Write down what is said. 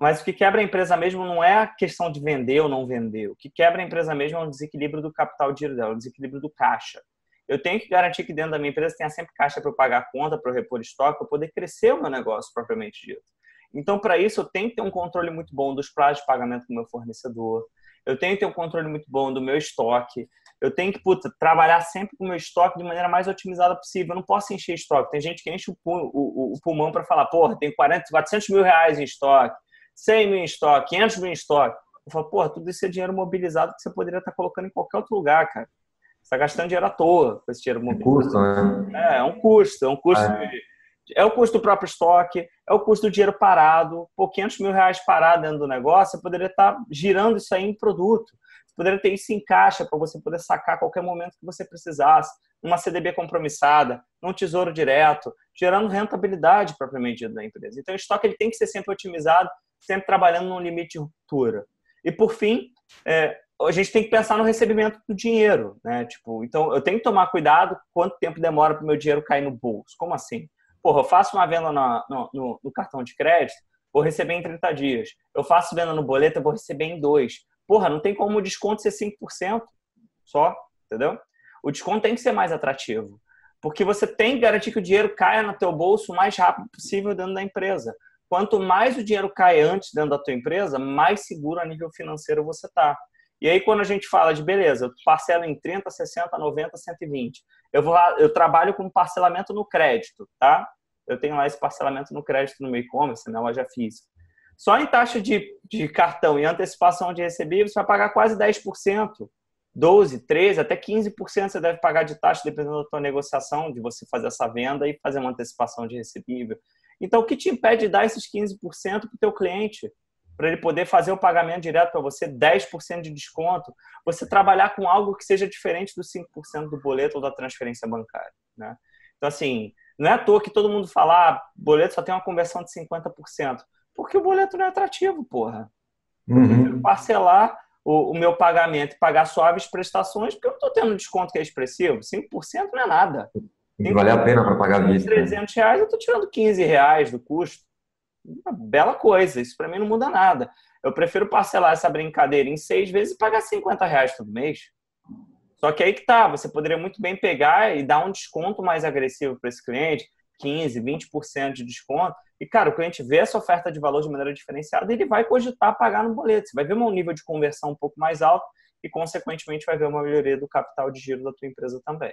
Mas o que quebra a empresa mesmo não é a questão de vender ou não vender. O que quebra a empresa mesmo é o desequilíbrio do capital de giro dela, o desequilíbrio do caixa. Eu tenho que garantir que dentro da minha empresa tenha sempre caixa para eu pagar a conta, para eu repor estoque, para poder crescer o meu negócio propriamente dito. Então, para isso, eu tenho que ter um controle muito bom dos prazos de pagamento do meu fornecedor. Eu tenho que ter um controle muito bom do meu estoque. Eu tenho que puta, trabalhar sempre com o meu estoque de maneira mais otimizada possível. Eu não posso encher estoque. Tem gente que enche o, pulmão para falar, porra, tem 40, 400 mil reais em estoque, 100 mil em estoque, 500 mil em estoque. Eu falo, porra, tudo isso é dinheiro mobilizado que você poderia estar colocando em qualquer outro lugar, cara. Você está gastando dinheiro à toa com esse dinheiro mobilizado. É custo, né? É, é um custo. É um custo é. De, é o custo do próprio estoque, é o custo do dinheiro parado. Pô, 500 mil reais parado dentro do negócio, você poderia estar girando isso aí em produto. Você poderia ter isso em caixa para você poder sacar a qualquer momento que você precisasse. Uma CDB compromissada, num tesouro direto, gerando rentabilidade propriamente da empresa. Então, o estoque ele tem que ser sempre otimizado, sempre trabalhando num limite de ruptura. E, por fim, é, a gente tem que pensar no recebimento do dinheiro, né? Tipo, então eu tenho que tomar cuidado quanto tempo demora para o meu dinheiro cair no bolso. Como assim? Porra, eu faço uma venda no, no, no, cartão de crédito, vou receber em 30 dias. Eu faço venda no boleto, vou receber em dois. Porra, não tem como o desconto ser 5% só, entendeu? O desconto tem que ser mais atrativo. Porque você tem que garantir que o dinheiro caia no teu bolso o mais rápido possível dentro da empresa. Quanto mais o dinheiro cai antes dentro da tua empresa, mais seguro a nível financeiro você está. E aí, quando a gente fala de beleza, eu parcelo em 30, 60, 90, 120. Eu, vou eu trabalho com parcelamento no crédito, tá? Eu tenho lá esse parcelamento no crédito no meu e-commerce, na loja física. Só em taxa de, de cartão e antecipação de recebível, você vai pagar quase 10%. 12, 13, até 15% você deve pagar de taxa, dependendo da tua negociação, de você fazer essa venda e fazer uma antecipação de recebível. Então, o que te impede de dar esses 15% para o teu cliente? para ele poder fazer o pagamento direto para você, 10% de desconto, você trabalhar com algo que seja diferente dos 5% do boleto ou da transferência bancária. Né? Então, assim, não é à toa que todo mundo fala, ah, boleto só tem uma conversão de 50%, porque o boleto não é atrativo, porra. Uhum. Parcelar o, o, meu pagamento e pagar suaves prestações, porque eu não estou tendo um desconto que é expressivo, 5% não é nada. Tem que valer a pena para pagar a vista. 300 reais, eu estou tirando 15 reais do custo uma bela coisa. Isso para mim não muda nada. Eu prefiro parcelar essa brincadeira em seis vezes e pagar 50 reais todo mês. Só que aí que tá, você poderia muito bem pegar e dar um desconto mais agressivo para esse cliente, 15, 20% de desconto. E, cara, o cliente vê essa oferta de valor de maneira diferenciada, ele vai cogitar pagar no boleto. Você vai ver um nível de conversão um pouco mais alto e, consequentemente, vai ver uma melhoria do capital de giro da tua empresa também.